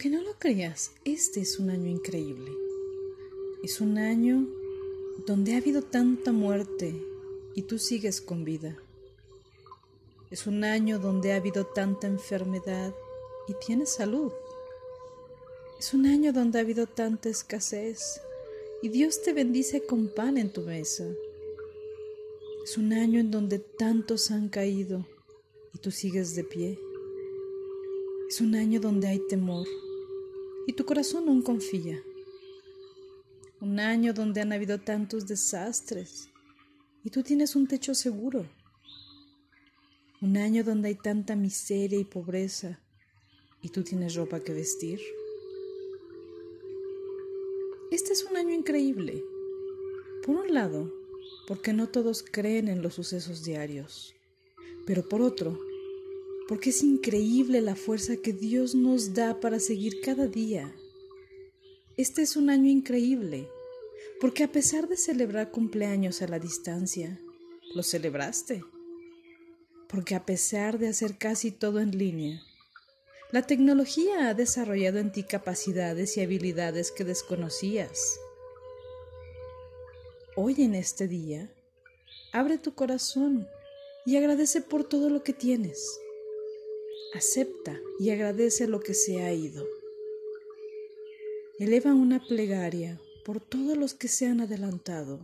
Aunque no lo creas, este es un año increíble. Es un año donde ha habido tanta muerte y tú sigues con vida. Es un año donde ha habido tanta enfermedad y tienes salud. Es un año donde ha habido tanta escasez y Dios te bendice con pan en tu mesa. Es un año en donde tantos han caído y tú sigues de pie. Es un año donde hay temor y tu corazón aún confía. Un año donde han habido tantos desastres y tú tienes un techo seguro. Un año donde hay tanta miseria y pobreza y tú tienes ropa que vestir. Este es un año increíble. Por un lado, porque no todos creen en los sucesos diarios, pero por otro, porque es increíble la fuerza que Dios nos da para seguir cada día. Este es un año increíble, porque a pesar de celebrar cumpleaños a la distancia, lo celebraste. Porque a pesar de hacer casi todo en línea, la tecnología ha desarrollado en ti capacidades y habilidades que desconocías. Hoy en este día, abre tu corazón y agradece por todo lo que tienes. Acepta y agradece lo que se ha ido. Eleva una plegaria por todos los que se han adelantado.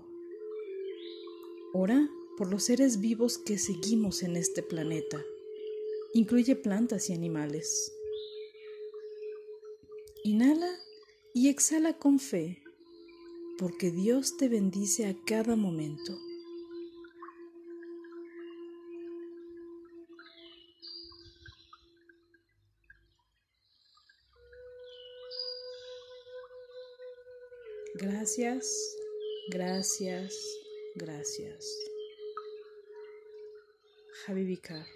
Ora por los seres vivos que seguimos en este planeta. Incluye plantas y animales. Inhala y exhala con fe, porque Dios te bendice a cada momento. Gracias, gracias, gracias. Habibika.